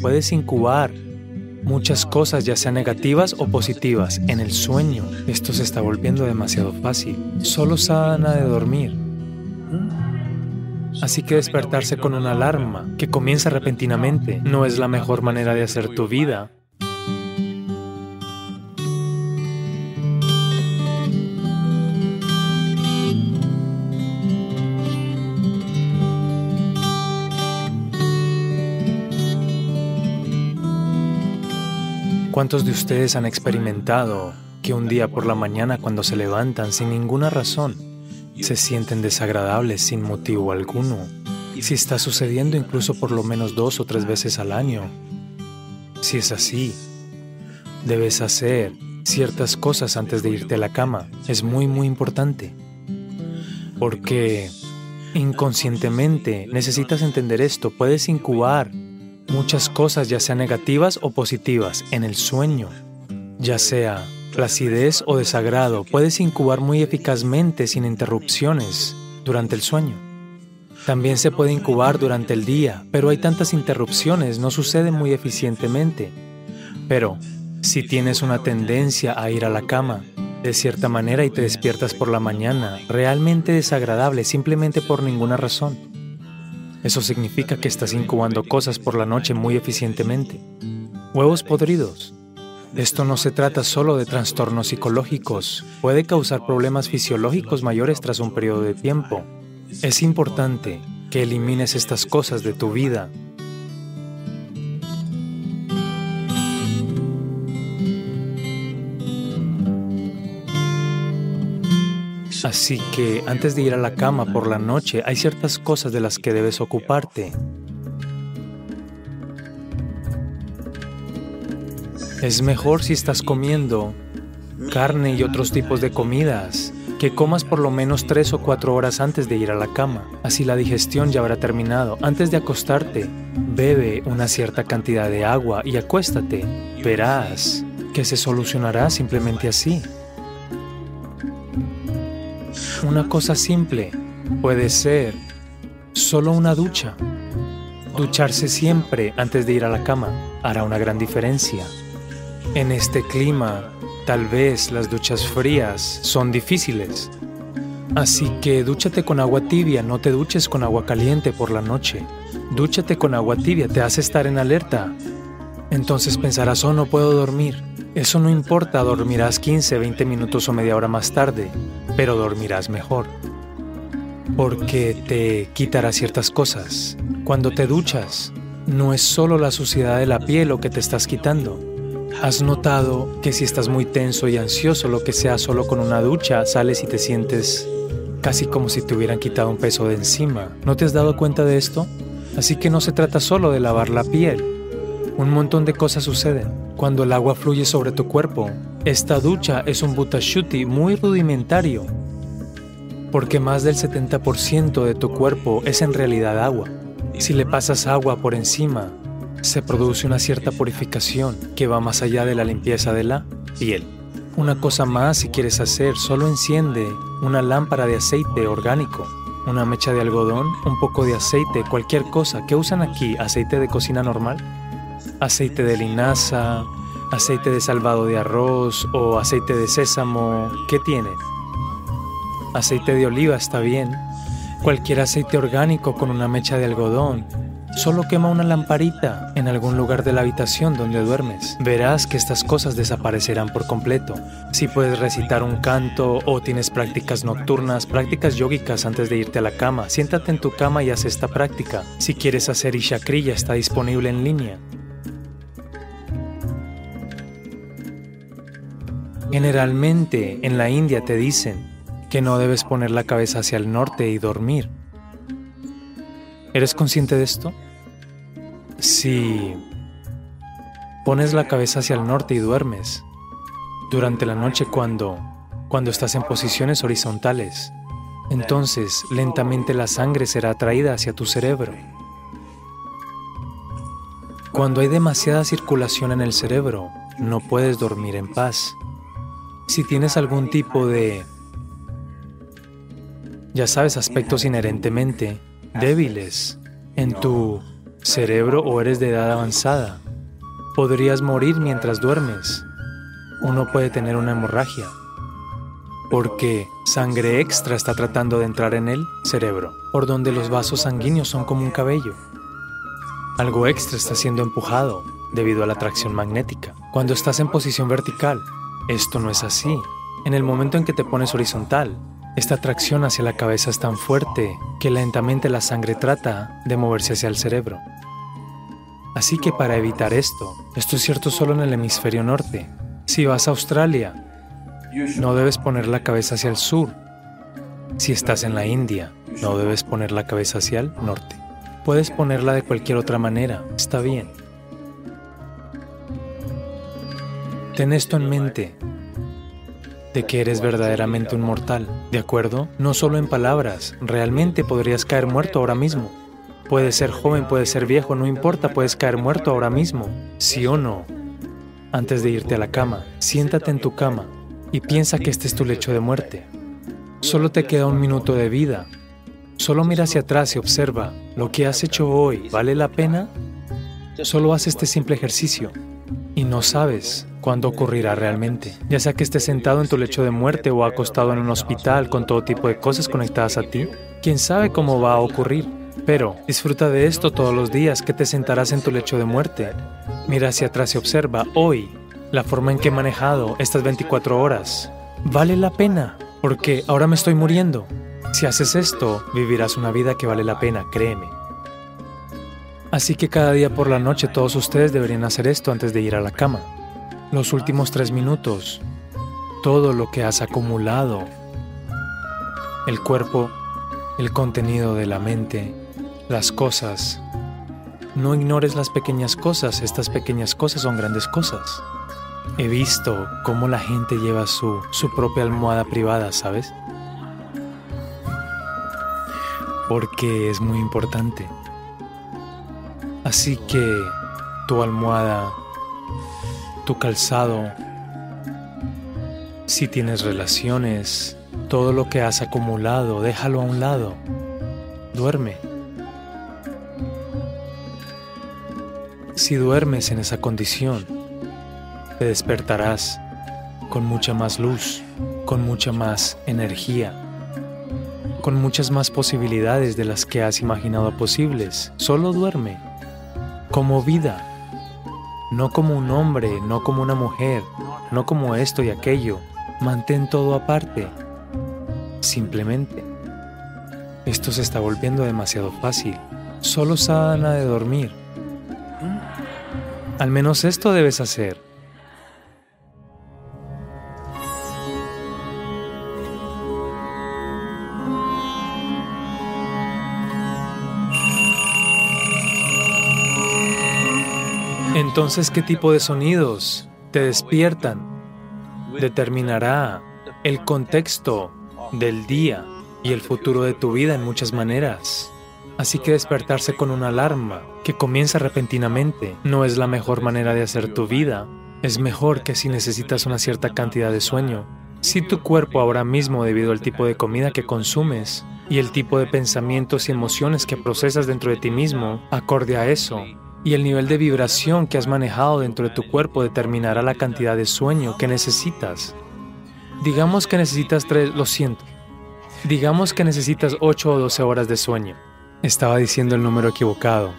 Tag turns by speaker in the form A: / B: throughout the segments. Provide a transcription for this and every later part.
A: puedes incubar muchas cosas, ya sean negativas o positivas, en el sueño. Esto se está volviendo demasiado fácil. Solo sana de dormir. Así que despertarse con una alarma que comienza repentinamente no es la mejor manera de hacer tu vida. ¿Cuántos de ustedes han experimentado que un día por la mañana cuando se levantan sin ninguna razón se sienten desagradables sin motivo alguno? Si está sucediendo incluso por lo menos dos o tres veces al año. Si es así, debes hacer ciertas cosas antes de irte a la cama. Es muy, muy importante. Porque inconscientemente necesitas entender esto. Puedes incubar muchas cosas, ya sean negativas o positivas, en el sueño, ya sea placidez o desagrado, puedes incubar muy eficazmente sin interrupciones durante el sueño. También se puede incubar durante el día, pero hay tantas interrupciones, no sucede muy eficientemente. Pero, si tienes una tendencia a ir a la cama, de cierta manera y te despiertas por la mañana, realmente desagradable, simplemente por ninguna razón, eso significa que estás incubando cosas por la noche muy eficientemente. Huevos podridos. Esto no se trata solo de trastornos psicológicos, puede causar problemas fisiológicos mayores tras un periodo de tiempo. Es importante que elimines estas cosas de tu vida Así que antes de ir a la cama por la noche hay ciertas cosas de las que debes ocuparte. Es mejor si estás comiendo carne y otros tipos de comidas, que comas por lo menos tres o cuatro horas antes de ir a la cama. Así la digestión ya habrá terminado. Antes de acostarte, bebe una cierta cantidad de agua y acuéstate. Verás que se solucionará simplemente así. Una cosa simple puede ser solo una ducha. Ducharse siempre antes de ir a la cama hará una gran diferencia. En este clima, tal vez las duchas frías son difíciles. Así que dúchate con agua tibia, no te duches con agua caliente por la noche. Dúchate con agua tibia, te hace estar en alerta. Entonces pensarás, oh, no puedo dormir. Eso no importa, dormirás 15, 20 minutos o media hora más tarde pero dormirás mejor. Porque te quitará ciertas cosas. Cuando te duchas, no es solo la suciedad de la piel lo que te estás quitando. ¿Has notado que si estás muy tenso y ansioso, lo que sea solo con una ducha, sales y te sientes casi como si te hubieran quitado un peso de encima? ¿No te has dado cuenta de esto? Así que no se trata solo de lavar la piel. Un montón de cosas suceden. Cuando el agua fluye sobre tu cuerpo, esta ducha es un butashuti muy rudimentario, porque más del 70% de tu cuerpo es en realidad agua. Si le pasas agua por encima, se produce una cierta purificación que va más allá de la limpieza de la piel. Una cosa más si quieres hacer, solo enciende una lámpara de aceite orgánico, una mecha de algodón, un poco de aceite, cualquier cosa. ¿Qué usan aquí? ¿Aceite de cocina normal? Aceite de linaza, aceite de salvado de arroz o aceite de sésamo, ¿qué tiene? Aceite de oliva está bien. Cualquier aceite orgánico con una mecha de algodón. Solo quema una lamparita en algún lugar de la habitación donde duermes. Verás que estas cosas desaparecerán por completo. Si puedes recitar un canto o tienes prácticas nocturnas, prácticas yógicas antes de irte a la cama, siéntate en tu cama y haz esta práctica. Si quieres hacer Ishakriya está disponible en línea. Generalmente en la India te dicen que no debes poner la cabeza hacia el norte y dormir. ¿Eres consciente de esto? Si pones la cabeza hacia el norte y duermes durante la noche cuando cuando estás en posiciones horizontales, entonces lentamente la sangre será atraída hacia tu cerebro. Cuando hay demasiada circulación en el cerebro, no puedes dormir en paz si tienes algún tipo de, ya sabes, aspectos inherentemente débiles en tu cerebro o eres de edad avanzada. Podrías morir mientras duermes. Uno puede tener una hemorragia porque sangre extra está tratando de entrar en el cerebro, por donde los vasos sanguíneos son como un cabello. Algo extra está siendo empujado debido a la atracción magnética. Cuando estás en posición vertical, esto no es así. En el momento en que te pones horizontal, esta atracción hacia la cabeza es tan fuerte que lentamente la sangre trata de moverse hacia el cerebro. Así que para evitar esto, esto es cierto solo en el hemisferio norte. Si vas a Australia, no debes poner la cabeza hacia el sur. Si estás en la India, no debes poner la cabeza hacia el norte. Puedes ponerla de cualquier otra manera, está bien. Ten esto en mente, de que eres verdaderamente un mortal, ¿de acuerdo? No solo en palabras, realmente podrías caer muerto ahora mismo. Puedes ser joven, puedes ser viejo, no importa, puedes caer muerto ahora mismo, sí o no. Antes de irte a la cama, siéntate en tu cama y piensa que este es tu lecho de muerte. Solo te queda un minuto de vida. Solo mira hacia atrás y observa, ¿lo que has hecho hoy vale la pena? Solo haz este simple ejercicio y no sabes cuándo ocurrirá realmente, ya sea que estés sentado en tu lecho de muerte o acostado en un hospital con todo tipo de cosas conectadas a ti. ¿Quién sabe cómo va a ocurrir? Pero disfruta de esto todos los días que te sentarás en tu lecho de muerte. Mira hacia atrás y observa, hoy la forma en que he manejado estas 24 horas. Vale la pena, porque ahora me estoy muriendo. Si haces esto, vivirás una vida que vale la pena, créeme. Así que cada día por la noche todos ustedes deberían hacer esto antes de ir a la cama. Los últimos tres minutos, todo lo que has acumulado, el cuerpo, el contenido de la mente, las cosas. No ignores las pequeñas cosas, estas pequeñas cosas son grandes cosas. He visto cómo la gente lleva su, su propia almohada privada, ¿sabes? Porque es muy importante. Así que tu almohada, tu calzado, si tienes relaciones, todo lo que has acumulado, déjalo a un lado. Duerme. Si duermes en esa condición, te despertarás con mucha más luz, con mucha más energía, con muchas más posibilidades de las que has imaginado posibles. Solo duerme, como vida, no como un hombre, no como una mujer, no como esto y aquello. Mantén todo aparte. Simplemente. Esto se está volviendo demasiado fácil. Solo sana de dormir. Al menos esto debes hacer. Entonces, ¿qué tipo de sonidos te despiertan? Determinará el contexto del día y el futuro de tu vida en muchas maneras. Así que despertarse con una alarma que comienza repentinamente no es la mejor manera de hacer tu vida. Es mejor que si necesitas una cierta cantidad de sueño. Si tu cuerpo ahora mismo, debido al tipo de comida que consumes y el tipo de pensamientos y emociones que procesas dentro de ti mismo, acorde a eso, y el nivel de vibración que has manejado dentro de tu cuerpo determinará la cantidad de sueño que necesitas. Digamos que necesitas tres, lo siento. Digamos que necesitas 8 o 12 horas de sueño. Estaba diciendo el número equivocado.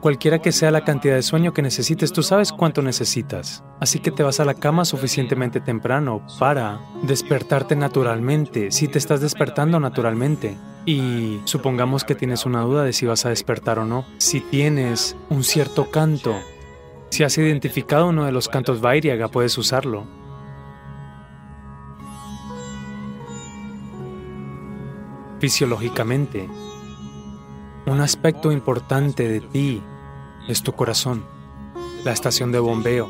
A: Cualquiera que sea la cantidad de sueño que necesites, tú sabes cuánto necesitas. Así que te vas a la cama suficientemente temprano para despertarte naturalmente, si te estás despertando naturalmente. Y supongamos que tienes una duda de si vas a despertar o no. Si tienes un cierto canto, si has identificado uno de los cantos Vairiaga, puedes usarlo. Fisiológicamente, un aspecto importante de ti es tu corazón, la estación de bombeo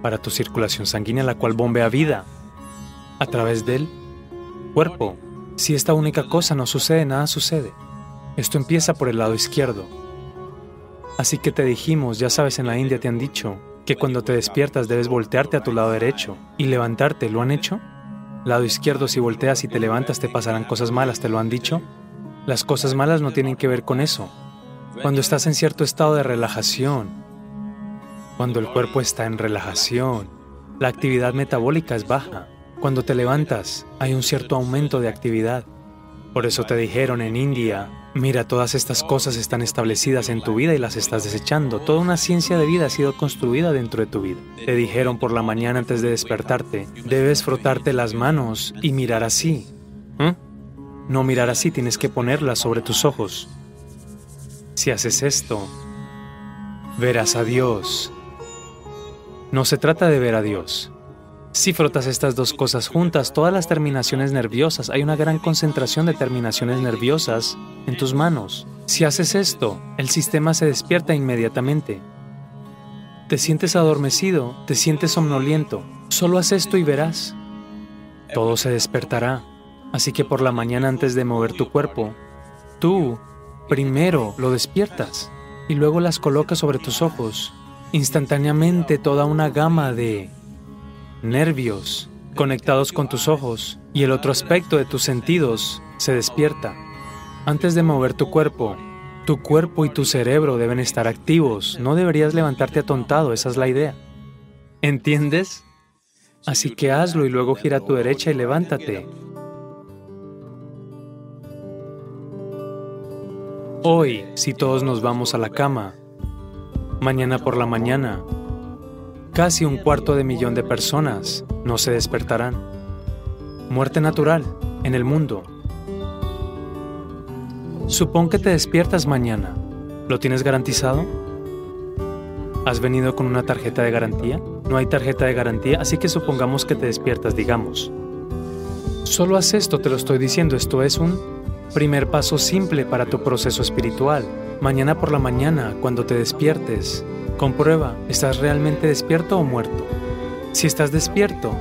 A: para tu circulación sanguínea, la cual bombea vida a través del cuerpo. Si esta única cosa no sucede, nada sucede. Esto empieza por el lado izquierdo. Así que te dijimos, ya sabes, en la India te han dicho que cuando te despiertas debes voltearte a tu lado derecho y levantarte. ¿Lo han hecho? Lado izquierdo, si volteas y te levantas te pasarán cosas malas, ¿te lo han dicho? Las cosas malas no tienen que ver con eso. Cuando estás en cierto estado de relajación, cuando el cuerpo está en relajación, la actividad metabólica es baja. Cuando te levantas, hay un cierto aumento de actividad. Por eso te dijeron en India, mira, todas estas cosas están establecidas en tu vida y las estás desechando. Toda una ciencia de vida ha sido construida dentro de tu vida. Te dijeron por la mañana antes de despertarte, debes frotarte las manos y mirar así. ¿Mm? No mirar así, tienes que ponerlas sobre tus ojos. Si haces esto, verás a Dios. No se trata de ver a Dios, si frotas estas dos cosas juntas, todas las terminaciones nerviosas, hay una gran concentración de terminaciones nerviosas en tus manos. Si haces esto, el sistema se despierta inmediatamente. Te sientes adormecido, te sientes somnoliento. Solo haz esto y verás. Todo se despertará. Así que por la mañana antes de mover tu cuerpo, tú primero lo despiertas y luego las colocas sobre tus ojos. Instantáneamente toda una gama de nervios conectados con tus ojos y el otro aspecto de tus sentidos se despierta. Antes de mover tu cuerpo, tu cuerpo y tu cerebro deben estar activos, no deberías levantarte atontado, esa es la idea. ¿Entiendes? Así que hazlo y luego gira a tu derecha y levántate. Hoy, si todos nos vamos a la cama, mañana por la mañana, Casi un cuarto de millón de personas no se despertarán. Muerte natural en el mundo. Supón que te despiertas mañana. ¿Lo tienes garantizado? ¿Has venido con una tarjeta de garantía? No hay tarjeta de garantía, así que supongamos que te despiertas, digamos. Solo haz esto, te lo estoy diciendo, esto es un primer paso simple para tu proceso espiritual. Mañana por la mañana, cuando te despiertes, Comprueba, ¿estás realmente despierto o muerto? Si estás despierto,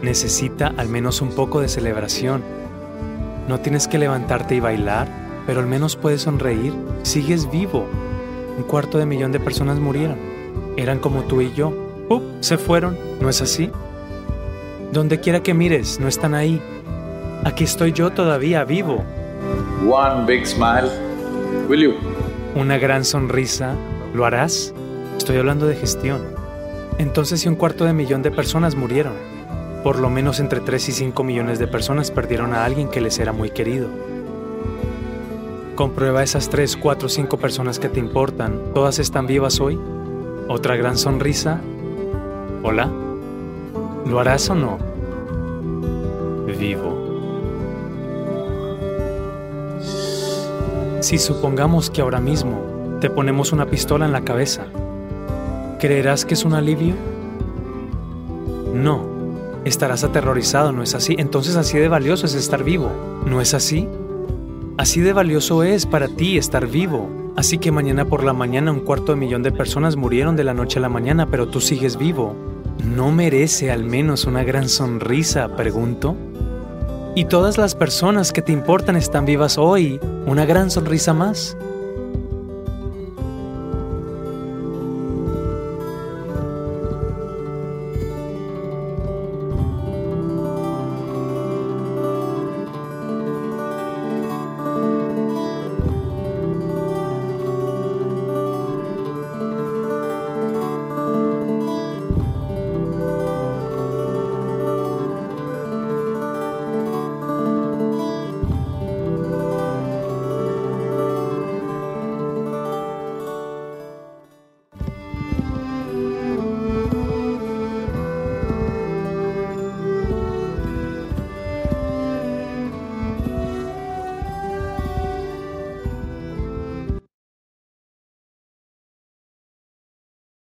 A: necesita al menos un poco de celebración. No tienes que levantarte y bailar, pero al menos puedes sonreír. Sigues vivo. Un cuarto de millón de personas murieron. Eran como tú y yo. ¡Up! Se fueron. ¿No es así? Donde quiera que mires, no están ahí. Aquí estoy yo todavía vivo.
B: One big smile. Will you?
A: Una gran sonrisa ¿Lo harás? Estoy hablando de gestión. Entonces, si un cuarto de millón de personas murieron, por lo menos entre 3 y 5 millones de personas perdieron a alguien que les era muy querido. Comprueba esas 3, 4, 5 personas que te importan. ¿Todas están vivas hoy? ¿Otra gran sonrisa? ¿Hola? ¿Lo harás o no? Vivo. Si supongamos que ahora mismo te ponemos una pistola en la cabeza. ¿Creerás que es un alivio? No. Estarás aterrorizado, ¿no es así? Entonces así de valioso es estar vivo, ¿no es así? Así de valioso es para ti estar vivo. Así que mañana por la mañana un cuarto de millón de personas murieron de la noche a la mañana, pero tú sigues vivo. ¿No merece al menos una gran sonrisa? Pregunto. Y todas las personas que te importan están vivas hoy. Una gran sonrisa más.